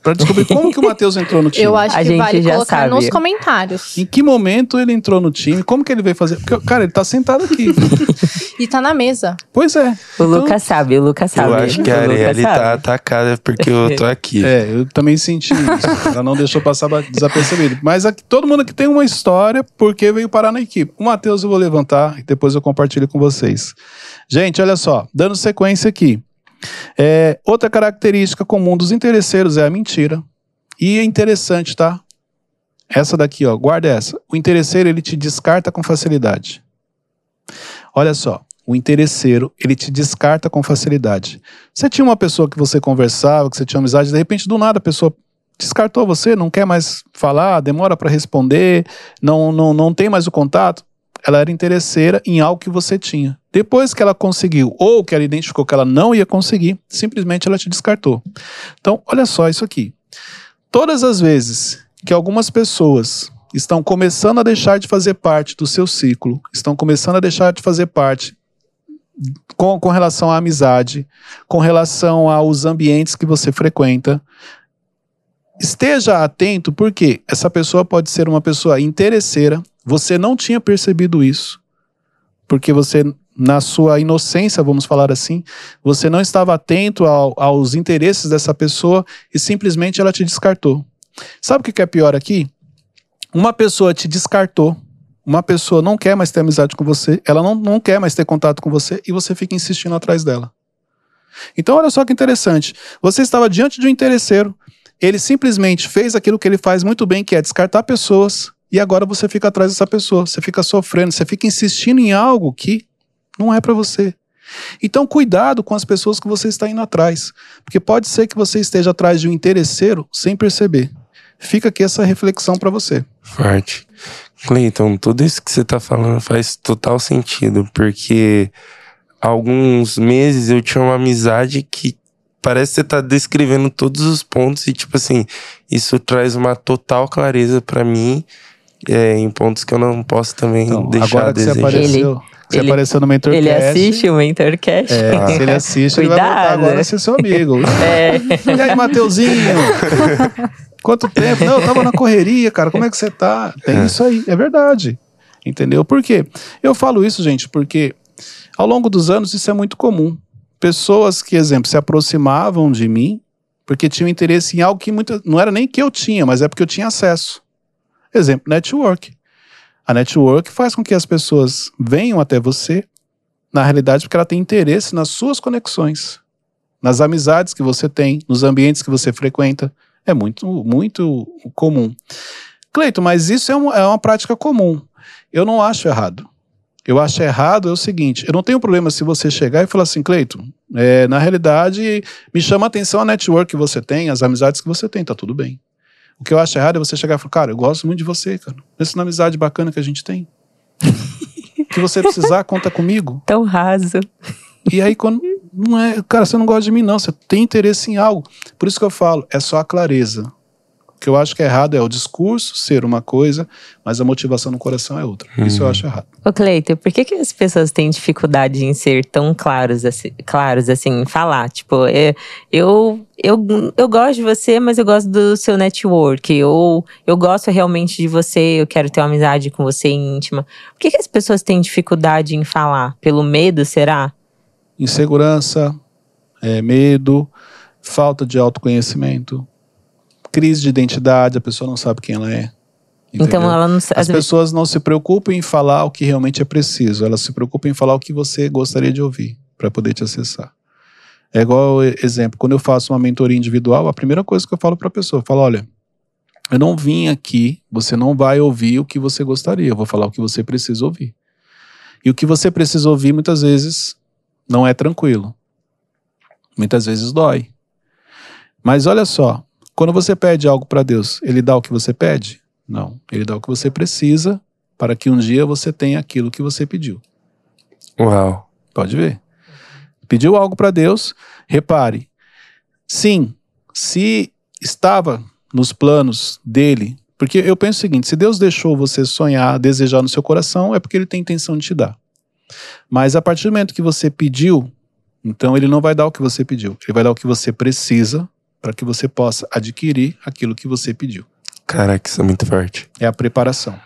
para descobrir como que o Matheus entrou no time. Eu acho A que gente vale já colocar sabe. nos comentários. Em que momento ele entrou no time? Como que ele veio fazer? Porque, cara, ele tá sentado aqui. E tá na mesa. pois é. O Lucas sabe, o Lucas sabe. Eu acho que a Arielle tá atacada porque eu tô aqui. É, eu também senti isso. Ela não deixou passar desapercebido. Mas aqui, todo mundo aqui tem uma história porque veio parar na equipe. O Matheus eu vou levantar e depois eu compartilho com vocês. Gente, olha só, dando sequência aqui. É, outra característica comum dos interesseiros é a mentira. E é interessante, tá? Essa daqui, ó, guarda essa. O interesseiro, ele te descarta com facilidade. Olha só, o interesseiro, ele te descarta com facilidade. Você tinha uma pessoa que você conversava, que você tinha amizade, de repente, do nada, a pessoa descartou você, não quer mais falar, demora para responder, não, não, não tem mais o contato. Ela era interesseira em algo que você tinha. Depois que ela conseguiu, ou que ela identificou que ela não ia conseguir, simplesmente ela te descartou. Então, olha só isso aqui. Todas as vezes que algumas pessoas estão começando a deixar de fazer parte do seu ciclo, estão começando a deixar de fazer parte com, com relação à amizade, com relação aos ambientes que você frequenta. Esteja atento, porque essa pessoa pode ser uma pessoa interesseira, você não tinha percebido isso, porque você, na sua inocência, vamos falar assim, você não estava atento ao- aos interesses dessa pessoa e simplesmente ela te descartou. Sabe o que é pior aqui? Uma pessoa te descartou, uma pessoa não quer mais ter amizade com você, ela não, não quer mais ter contato com você e você fica insistindo atrás dela. Então, olha só que interessante. Você estava diante de um interesseiro, ele simplesmente fez aquilo que ele faz muito bem, que é descartar pessoas, e agora você fica atrás dessa pessoa, você fica sofrendo, você fica insistindo em algo que não é para você. Então, cuidado com as pessoas que você está indo atrás, porque pode ser que você esteja atrás de um interesseiro sem perceber. Fica aqui essa reflexão para você. Forte. Cleiton, tudo isso que você tá falando faz total sentido, porque alguns meses eu tinha uma amizade que parece que você tá descrevendo todos os pontos e, tipo assim, isso traz uma total clareza pra mim é, em pontos que eu não posso também Então, deixar agora que você desejar. apareceu, que você ele- apareceu no Mentorcast. Ele assiste o Mentorcast. É, se ele assiste, ele vai voltar Cuidado. agora a ser seu amigo. É. E aí, Mateuzinho? Quanto tempo? Não, eu tava na correria, cara. Como é que você tá? Tem isso aí, é verdade. Entendeu? Por quê? Eu falo isso, gente, porque ao longo dos anos isso é muito comum. Pessoas que, exemplo, se aproximavam de mim porque tinham interesse em algo que muita, não era nem que eu tinha, mas é porque eu tinha acesso. Exemplo, network. A network faz com que as pessoas venham até você, na realidade, porque ela tem interesse nas suas conexões, nas amizades que você tem, nos ambientes que você frequenta. É muito, muito comum. Cleito, mas isso é, é uma prática comum. Eu não acho errado. Eu acho errado é o seguinte: eu não tenho problema se você chegar e falar assim, Cleito, é, na realidade, me chama a atenção a network que você tem, as amizades que você tem, tá tudo bem. O que eu acho errado é você chegar e falar, cara, eu gosto muito de você, cara. Pensa na amizade bacana que a gente tem. Que você precisar, conta comigo. Tão raso. E aí, quando. Não é, cara, você não gosta de mim, não. Você tem interesse em algo. Por isso que eu falo, é só a clareza. O que eu acho que é errado é o discurso ser uma coisa, mas a motivação no coração é outra. Isso eu acho errado. Ô, Cleiton, por que, que as pessoas têm dificuldade em ser tão claros assim, claros, assim em falar? Tipo, é, eu, eu, eu gosto de você, mas eu gosto do seu network. Ou eu gosto realmente de você, eu quero ter uma amizade com você íntima. Por que, que as pessoas têm dificuldade em falar? Pelo medo, será? Insegurança, é, medo, falta de autoconhecimento, crise de identidade, a pessoa não sabe quem ela é. Então entendeu? ela não As pessoas não se preocupam em falar o que realmente é preciso, elas se preocupam em falar o que você gostaria de ouvir para poder te acessar. É igual exemplo, quando eu faço uma mentoria individual, a primeira coisa que eu falo para a pessoa, eu falo, olha, eu não vim aqui, você não vai ouvir o que você gostaria, eu vou falar o que você precisa ouvir. E o que você precisa ouvir muitas vezes não é tranquilo. Muitas vezes dói. Mas olha só, quando você pede algo para Deus, ele dá o que você pede? Não, ele dá o que você precisa para que um dia você tenha aquilo que você pediu. Uau. Pode ver. Pediu algo para Deus, repare. Sim, se estava nos planos dele, porque eu penso o seguinte: se Deus deixou você sonhar, desejar no seu coração, é porque ele tem intenção de te dar. Mas a partir do momento que você pediu, então ele não vai dar o que você pediu, ele vai dar o que você precisa para que você possa adquirir aquilo que você pediu. Caraca, isso é muito forte. É a preparação.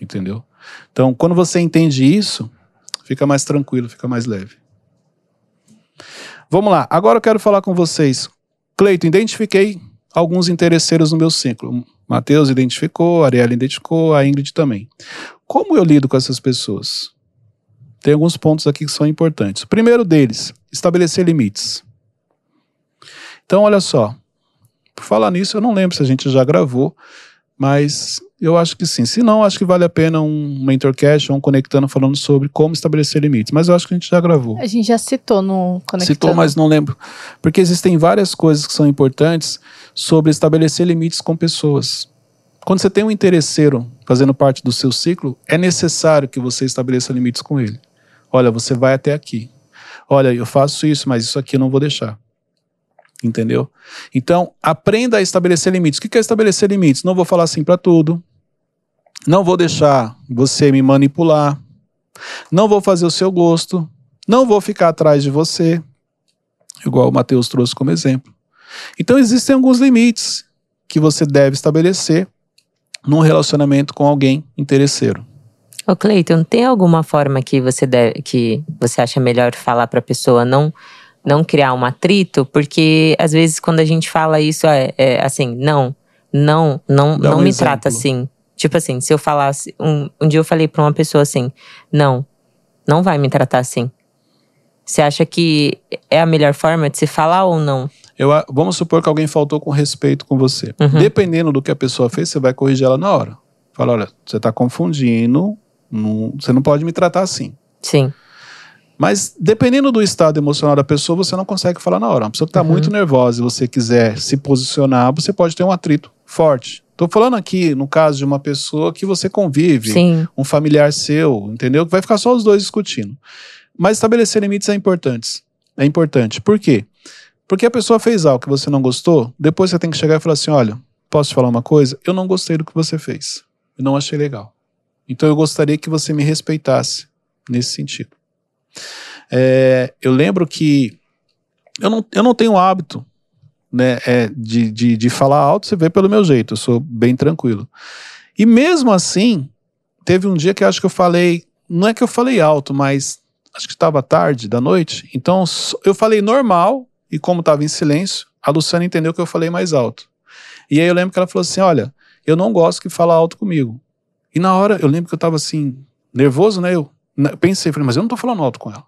Entendeu? Então, quando você entende isso, fica mais tranquilo, fica mais leve. Vamos lá. Agora eu quero falar com vocês. Cleito, identifiquei alguns interesseiros no meu ciclo. Matheus identificou, Ariela identificou, a Ingrid também. Como eu lido com essas pessoas? Tem alguns pontos aqui que são importantes. O primeiro deles, estabelecer limites. Então, olha só. Por falar nisso, eu não lembro se a gente já gravou, mas eu acho que sim. Se não, acho que vale a pena um Mentorcast ou um Conectando falando sobre como estabelecer limites. Mas eu acho que a gente já gravou. A gente já citou no Conectando. Citou, mas não lembro. Porque existem várias coisas que são importantes sobre estabelecer limites com pessoas. Quando você tem um interesseiro fazendo parte do seu ciclo, é necessário que você estabeleça limites com ele. Olha, você vai até aqui. Olha, eu faço isso, mas isso aqui eu não vou deixar. Entendeu? Então, aprenda a estabelecer limites. O que é estabelecer limites? Não vou falar assim para tudo. Não vou deixar você me manipular. Não vou fazer o seu gosto. Não vou ficar atrás de você. Igual o Matheus trouxe como exemplo. Então, existem alguns limites que você deve estabelecer num relacionamento com alguém interesseiro. Ô Cleiton, tem alguma forma que você deve, que você acha melhor falar pra pessoa não não criar um atrito? Porque às vezes quando a gente fala isso é, é assim, não, não, não, Dá não um me exemplo. trata assim. Tipo assim, se eu falasse um, um dia eu falei pra uma pessoa assim, não, não vai me tratar assim. Você acha que é a melhor forma de se falar ou não? Eu, vamos supor que alguém faltou com respeito com você. Uhum. Dependendo do que a pessoa fez, você vai corrigir ela na hora. Fala, olha, você está confundindo, não- você não pode me tratar assim. Sim. Mas dependendo do estado emocional da pessoa, você não consegue falar na hora. Uma pessoa que está Uhum. muito nervosa e você quiser se posicionar, você pode ter um atrito forte. Estou falando aqui no caso de uma pessoa que você convive, Sim. um familiar seu, entendeu? Que vai ficar só os dois discutindo. Mas estabelecer limites é importante. É importante. Por quê? Porque a pessoa fez algo que você não gostou, depois você tem que chegar e falar assim: olha, posso te falar uma coisa? Eu não gostei do que você fez. Eu não achei legal. Então eu gostaria que você me respeitasse nesse sentido. É, eu lembro que eu não, eu não tenho hábito né, é, de, de, de falar alto, você vê pelo meu jeito, eu sou bem tranquilo. E mesmo assim, teve um dia que acho que eu falei, não é que eu falei alto, mas acho que estava tarde da noite, então eu falei normal, e como estava em silêncio, a Luciana entendeu que eu falei mais alto. E aí eu lembro que ela falou assim: olha, eu não gosto que fala alto comigo. E na hora, eu lembro que eu estava assim, nervoso, né? Eu pensei, falei, mas eu não tô falando alto com ela.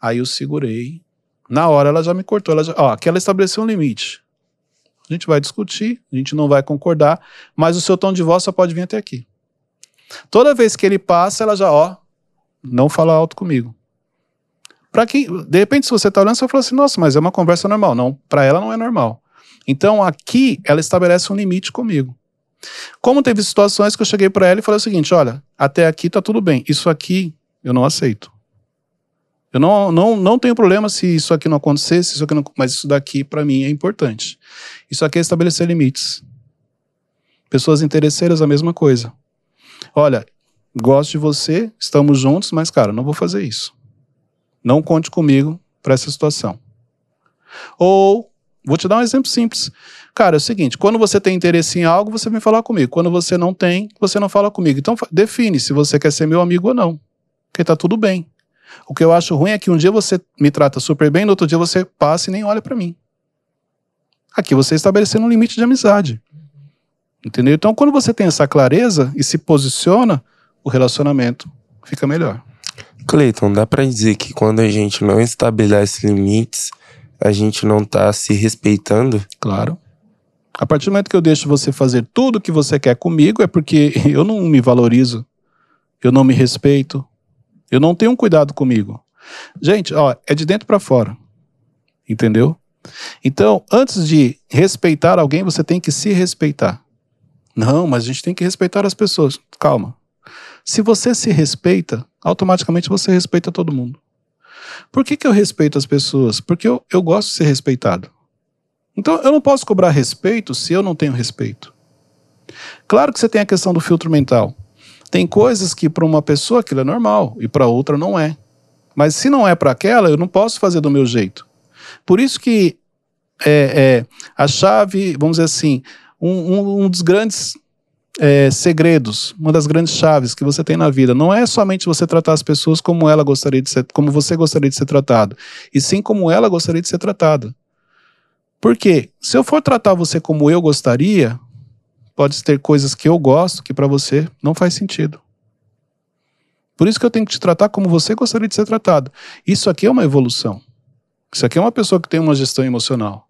Aí eu segurei. Na hora ela já me cortou. Ela já, ó, aqui ela estabeleceu um limite. A gente vai discutir, a gente não vai concordar, mas o seu tom de voz só pode vir até aqui. Toda vez que ele passa, ela já, ó, não fala alto comigo. Para quem, de repente, se você está olhando, você fala assim, nossa, mas é uma conversa normal. Não, para ela não é normal. Então aqui ela estabelece um limite comigo. Como teve situações que eu cheguei para ela e falei o seguinte: olha, até aqui tá tudo bem, isso aqui eu não aceito. Eu não, não, não tenho problema se isso aqui não acontecesse, isso aqui não, mas isso daqui para mim é importante. Isso aqui é estabelecer limites. Pessoas interesseiras, a mesma coisa. Olha, gosto de você, estamos juntos, mas cara, não vou fazer isso. Não conte comigo para essa situação. Ou, vou te dar um exemplo simples. Cara, é o seguinte: quando você tem interesse em algo, você vem falar comigo. Quando você não tem, você não fala comigo. Então, define se você quer ser meu amigo ou não. Porque tá tudo bem. O que eu acho ruim é que um dia você me trata super bem, no outro dia você passa e nem olha para mim. Aqui você estabelecendo um limite de amizade. Entendeu? Então, quando você tem essa clareza e se posiciona, o relacionamento fica melhor. Cleiton, dá para dizer que quando a gente não estabelece limites, a gente não tá se respeitando? Claro. A partir do momento que eu deixo você fazer tudo o que você quer comigo, é porque eu não me valorizo, eu não me respeito, eu não tenho um cuidado comigo. Gente, ó, é de dentro para fora. Entendeu? Então, antes de respeitar alguém, você tem que se respeitar. Não, mas a gente tem que respeitar as pessoas. Calma. Se você se respeita, automaticamente você respeita todo mundo. Por que, que eu respeito as pessoas? Porque eu, eu gosto de ser respeitado. Então eu não posso cobrar respeito se eu não tenho respeito. Claro que você tem a questão do filtro mental. Tem coisas que para uma pessoa aquilo é normal e para outra não é. Mas se não é para aquela, eu não posso fazer do meu jeito. Por isso que é, é, a chave, vamos dizer assim, um, um, um dos grandes é, segredos, uma das grandes chaves que você tem na vida. Não é somente você tratar as pessoas como ela gostaria de ser, como você gostaria de ser tratado, e sim como ela gostaria de ser tratada. Porque se eu for tratar você como eu gostaria, pode ter coisas que eu gosto que para você não faz sentido. Por isso que eu tenho que te tratar como você gostaria de ser tratado. Isso aqui é uma evolução. Isso aqui é uma pessoa que tem uma gestão emocional.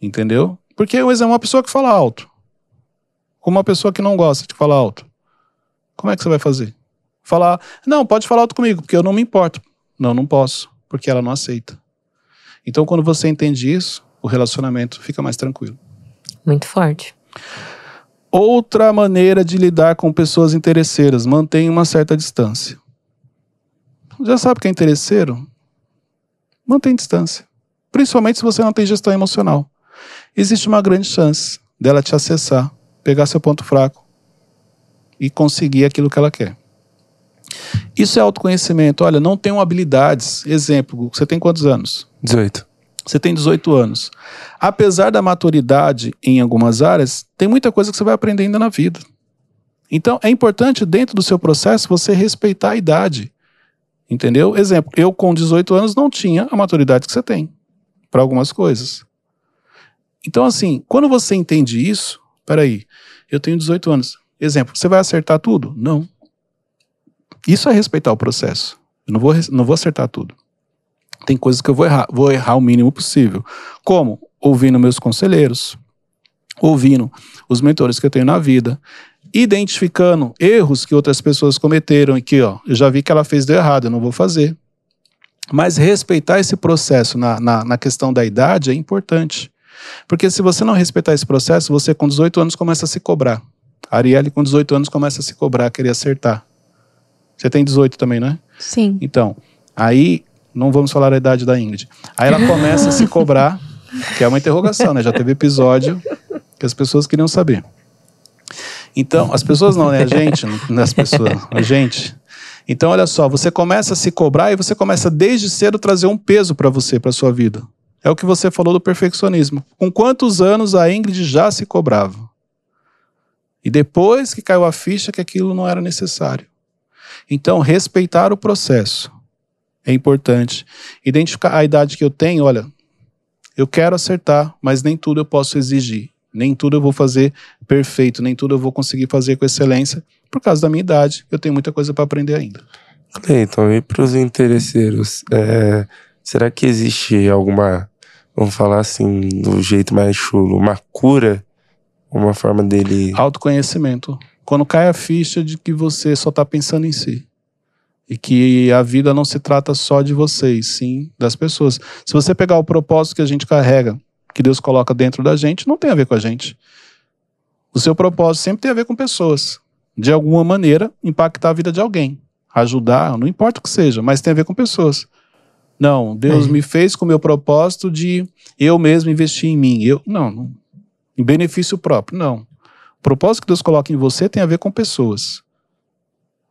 Entendeu? Porque é uma pessoa que fala alto com uma pessoa que não gosta de falar alto. Como é que você vai fazer? Falar, não, pode falar alto comigo, porque eu não me importo. Não, não posso, porque ela não aceita. Então, quando você entende isso, o relacionamento fica mais tranquilo. Muito forte. Outra maneira de lidar com pessoas interesseiras, mantenha uma certa distância. Já sabe que é interesseiro? Mantém distância. Principalmente se você não tem gestão emocional. Existe uma grande chance dela te acessar pegar seu ponto fraco e conseguir aquilo que ela quer. Isso é autoconhecimento. Olha, não tenho habilidades. Exemplo, você tem quantos anos? 18. Você tem 18 anos. Apesar da maturidade em algumas áreas, tem muita coisa que você vai aprender ainda na vida. Então, é importante, dentro do seu processo, você respeitar a idade. Entendeu? Exemplo, eu com 18 anos não tinha a maturidade que você tem para algumas coisas. Então, assim, quando você entende isso, Peraí, eu tenho 18 anos. Exemplo, você vai acertar tudo? Não. Isso é respeitar o processo. Eu não vou, não vou acertar tudo. Tem coisas que eu vou errar. Vou errar o mínimo possível. Como? Ouvindo meus conselheiros, ouvindo os mentores que eu tenho na vida, identificando erros que outras pessoas cometeram e que, ó, eu já vi que ela fez de errado, eu não vou fazer. Mas respeitar esse processo na, na, na questão da idade é importante. Porque se você não respeitar esse processo, você com 18 anos começa a se cobrar. A Arielle com 18 anos começa a se cobrar, querer acertar. Você tem 18 também, né? Sim. Então, aí não vamos falar a idade da Ingrid. Aí ela começa a se cobrar, que é uma interrogação, né? Já teve episódio que as pessoas queriam saber. Então, as pessoas não, né? A gente, não as pessoas, a gente. Então, olha só, você começa a se cobrar e você começa desde cedo a trazer um peso para você, para sua vida. É o que você falou do perfeccionismo. Com quantos anos a Ingrid já se cobrava? E depois que caiu a ficha que aquilo não era necessário. Então, respeitar o processo é importante. Identificar a idade que eu tenho, olha, eu quero acertar, mas nem tudo eu posso exigir. Nem tudo eu vou fazer perfeito, nem tudo eu vou conseguir fazer com excelência. Por causa da minha idade, eu tenho muita coisa para aprender ainda. Cleiton, e para os interesseiros, é, será que existe alguma vamos falar assim, do jeito mais chulo, uma cura, uma forma dele. Autoconhecimento. Quando cai a ficha de que você só tá pensando em si. E que a vida não se trata só de vocês, sim das pessoas. Se você pegar o propósito que a gente carrega, que Deus coloca dentro da gente, não tem a ver com a gente. O seu propósito sempre tem a ver com pessoas. De alguma maneira, impactar a vida de alguém. Ajudar, não importa o que seja, mas tem a ver com pessoas. Não, Deus É. me fez com o meu propósito de eu mesmo investir em mim. Eu, não, não. Em benefício próprio, não. O propósito que Deus coloca em você tem a ver com pessoas.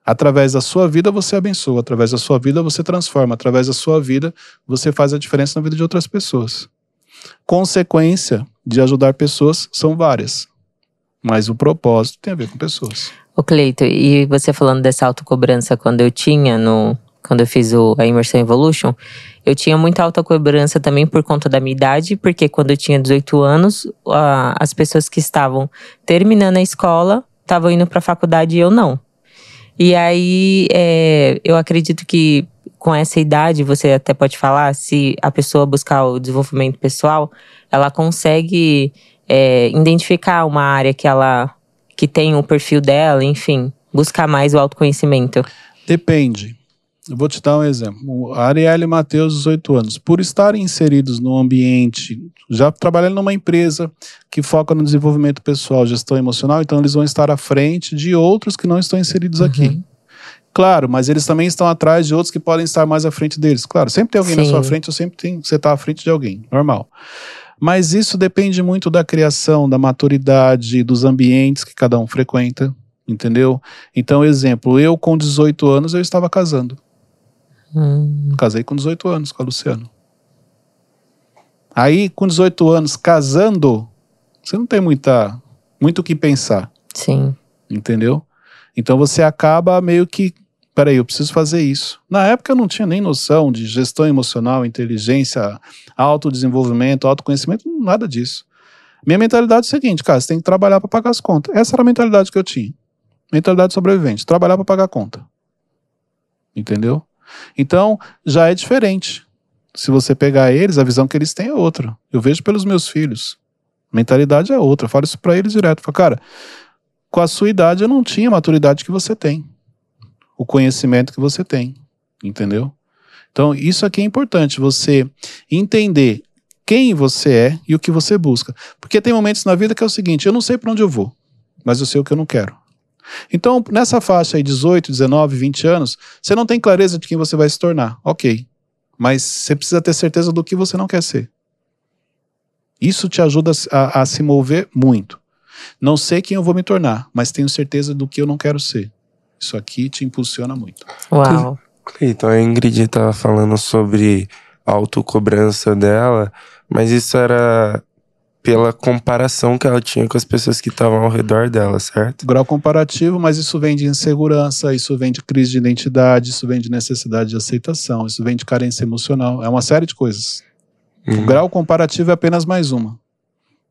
Através da sua vida você abençoa, através da sua vida você transforma, através da sua vida você faz a diferença na vida de outras pessoas. Consequência de ajudar pessoas são várias, mas o propósito tem a ver com pessoas. Ô Cleito, e você falando dessa autocobrança quando eu tinha no. Quando eu fiz o, a Imersão Evolution, eu tinha muita autocobrança também por conta da minha idade, porque quando eu tinha 18 anos, a- as pessoas que estavam terminando a escola estavam indo para a faculdade e eu não. E aí, é, eu acredito que com essa idade, você até pode falar, se a pessoa buscar o desenvolvimento pessoal, ela consegue é, identificar uma área que ela que tem o perfil dela, enfim, buscar mais o autoconhecimento. Depende. Eu vou te dar um exemplo. A Arielle e Matheus, 18 anos, por estarem inseridos no ambiente, já trabalhando numa empresa que foca no desenvolvimento pessoal, gestão emocional, então eles vão estar à frente de outros que não estão inseridos aqui. Claro, mas eles também estão atrás de outros que podem estar mais à frente deles. Claro, sempre tem alguém na Sim. sua frente, ou sempre tem, você está à frente de alguém, normal. Mas isso depende muito da criação, da maturidade, dos ambientes que cada um frequenta, entendeu? Então, exemplo, eu com 18 anos eu estava casando. Hum, Casei com 18 anos com a Luciana. Aí, com 18 anos, casando, você não tem muita, muito o que pensar, sim. entendeu? Então você acaba meio que. Peraí, eu preciso fazer isso. Na época eu não tinha nem noção de gestão emocional, inteligência, autodesenvolvimento, autoconhecimento, nada disso. Minha mentalidade é o seguinte, cara, você tem que trabalhar para pagar as contas. Essa era a mentalidade que eu tinha. Mentalidade sobrevivente, trabalhar para pagar a conta. Entendeu? Então, já é diferente. Se você pegar eles, a visão que eles têm é outra. Eu vejo pelos meus filhos. Mentalidade é outra. Eu falo isso para eles direto. Eu falo, cara, com a sua idade eu não tinha a maturidade que você tem. O conhecimento que você tem. Entendeu? Então, isso aqui é importante. Você entender quem você é e o que você busca. Porque tem momentos na vida que é o seguinte: eu não sei para onde eu vou, mas eu sei o que eu não quero. Então, nessa faixa aí, 18, 19, 20 anos, você não tem clareza de quem você vai se tornar. Ok. Mas você precisa ter certeza do que você não quer ser. Isso te ajuda a, a se mover muito. Não sei quem eu vou me tornar, mas tenho certeza do que eu não quero ser. Isso aqui te impulsiona muito. Uau. Cleiton, a Ingrid tava falando sobre a autocobrança dela, mas isso era pela comparação que ela tinha com as pessoas que estavam ao redor dela, certo? Grau comparativo, mas isso vem de insegurança, isso vem de crise de identidade, isso vem de necessidade de aceitação, isso vem de carência emocional. É uma série de coisas. O Uhum. grau comparativo é apenas mais uma.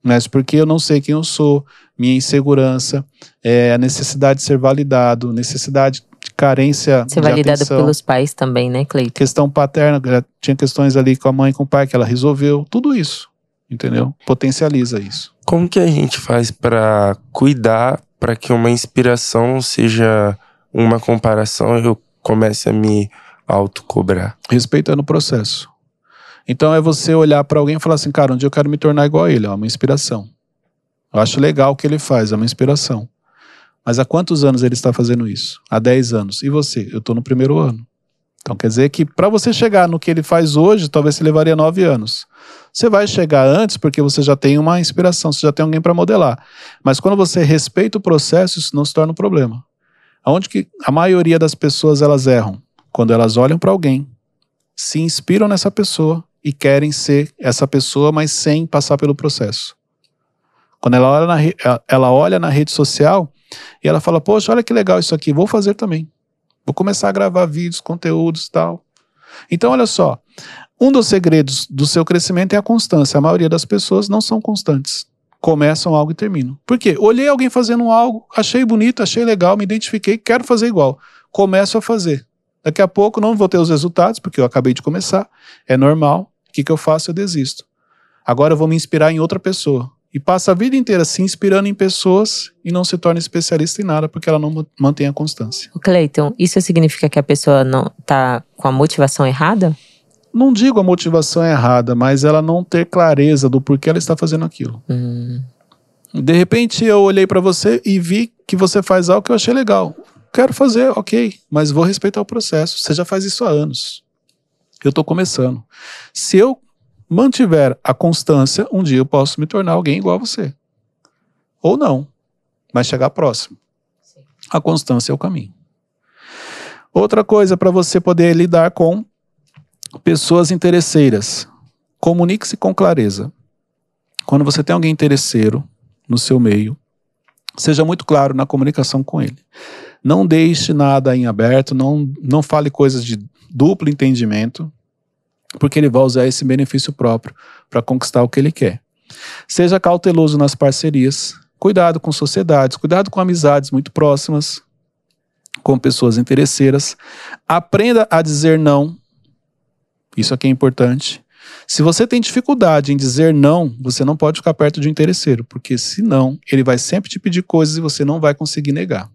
Mas porque eu não sei quem eu sou, minha insegurança, é, a necessidade de ser validado, necessidade de carência Ser atenção. pelos pais também, né, Cleiton? questão paterna, tinha questões ali com a mãe e com o pai que ela resolveu, tudo isso, entendeu? Potencializa isso. Como que a gente faz pra cuidar para que uma inspiração seja uma comparação e eu comece a me autocobrar? Respeitando o processo. Então é você olhar para alguém e falar assim, cara, um dia eu quero me tornar igual a ele, é uma inspiração. Eu acho legal o que ele faz, é uma inspiração. Mas há quantos anos ele está fazendo isso? Há 10 anos. E você? Eu estou no primeiro ano. Então quer dizer que para você chegar no que ele faz hoje, talvez você levaria 9 anos. Você vai chegar antes porque você já tem uma inspiração, você já tem alguém para modelar. Mas quando você respeita o processo, isso não se torna um problema. Aonde que a maioria das pessoas elas erram? Quando elas olham para alguém, se inspiram nessa pessoa e querem ser essa pessoa, mas sem passar pelo processo. Quando ela olha na, ela olha na rede social e ela fala: Poxa, olha que legal isso aqui, vou fazer também. Vou começar a gravar vídeos, conteúdos e tal. Então, olha só. Um dos segredos do seu crescimento é a constância. A maioria das pessoas não são constantes. Começam algo e terminam. Por quê? Olhei alguém fazendo algo, achei bonito, achei legal, me identifiquei, quero fazer igual. Começo a fazer. Daqui a pouco não vou ter os resultados, porque eu acabei de começar. É normal. O que, que eu faço? Eu desisto. Agora eu vou me inspirar em outra pessoa. E passa a vida inteira se inspirando em pessoas e não se torna especialista em nada porque ela não ma- mantém a constância. Cleiton, isso significa que a pessoa não tá com a motivação errada? Não digo a motivação errada, mas ela não ter clareza do porquê ela está fazendo aquilo. Hum, De repente eu olhei pra você e vi que você faz algo que eu achei legal. Quero fazer, ok, mas vou respeitar o processo. Você já faz isso há anos. Eu tô começando. Se eu mantiver a constância, um dia eu posso me tornar alguém igual a você. Ou não, mas chegar próximo. A constância é o caminho. Outra coisa para você poder lidar com pessoas interesseiras. Comunique-se com clareza. Quando você tem alguém interesseiro no seu meio, seja muito claro na comunicação com ele. Não deixe nada em aberto, não, não fale coisas de duplo entendimento, porque ele vai usar esse benefício próprio para conquistar o que ele quer. Seja cauteloso nas parcerias, cuidado com sociedades, cuidado com amizades muito próximas, com pessoas interesseiras. Aprenda a dizer não. Isso aqui é importante. Se você tem dificuldade em dizer não, você não pode ficar perto de um interesseiro, porque senão ele vai sempre te pedir coisas e você não vai conseguir negar.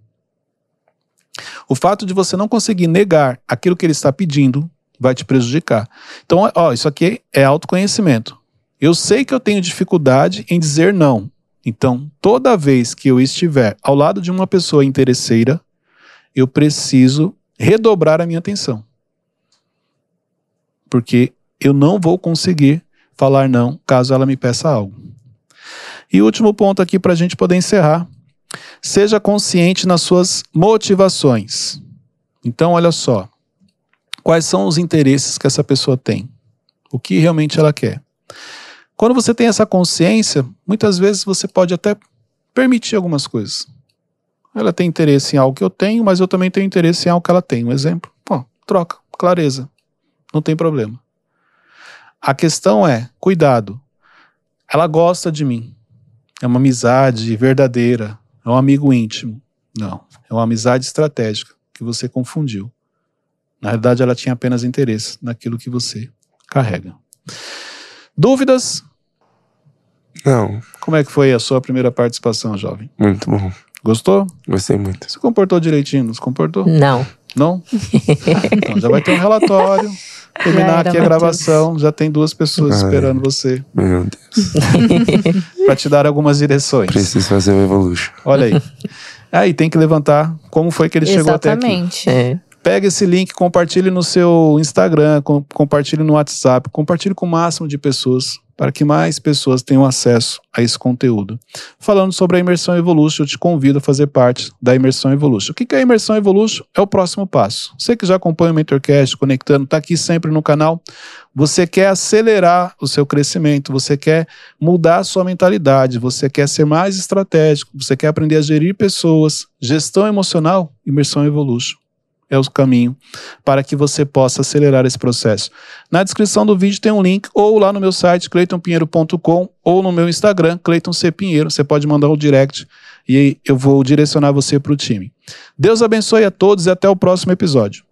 O fato de você não conseguir negar aquilo que ele está pedindo vai te prejudicar. Então, ó, isso aqui é autoconhecimento. Eu sei que eu tenho dificuldade em dizer não. Então, toda vez que eu estiver ao lado de uma pessoa interesseira, eu preciso redobrar a minha atenção. Porque eu não vou conseguir falar não caso ela me peça algo. E último ponto aqui para a gente poder encerrar. Seja consciente nas suas motivações. Então, olha só. Quais são os interesses que essa pessoa tem? O que realmente ela quer? Quando você tem essa consciência, muitas vezes você pode até permitir algumas coisas. Ela tem interesse em algo que eu tenho, mas eu também tenho interesse em algo que ela tem. Um exemplo? Ó, troca, clareza. Não tem problema. A questão é, cuidado. Ela gosta de mim. É uma amizade verdadeira. É um amigo íntimo. Não. É uma amizade estratégica que você confundiu. Na realidade, ela tinha apenas interesse naquilo que você carrega. Dúvidas? Não, Como é que foi a sua primeira participação, jovem? muito bom. Gostou? Gostei muito. Se comportou direitinho? Não se comportou? não. Não? Então já vai ter um relatório. Terminar aqui a gravação, já tem duas pessoas Ai. esperando você Meu Deus. para te dar algumas direções. Preciso fazer o Evolution. Olha aí. Aí tem que levantar como foi que ele chegou até aqui. Exatamente. É. Pega esse link, compartilhe no seu Instagram, com- compartilhe no WhatsApp, compartilhe com o máximo de pessoas, para que mais pessoas tenham acesso a esse conteúdo. Falando sobre a Imersão Evolution, eu te convido a fazer parte da Imersão Evolution. O que é a Imersão Evolution? É o próximo passo. Você que já acompanha o Mentorcast, conectando, está aqui sempre no canal, você quer acelerar o seu crescimento, você quer mudar a sua mentalidade, você quer ser mais estratégico, você quer aprender a gerir pessoas, gestão emocional, Imersão Evolution é o caminho para que você possa acelerar esse processo. Na descrição do vídeo tem um link, ou lá no meu site, cleitonpinheiro.com, ou no meu Instagram, Cleiton C. Pinheiro. Você pode mandar o direct e eu vou direcionar você para o time. Deus abençoe a todos e até o próximo episódio.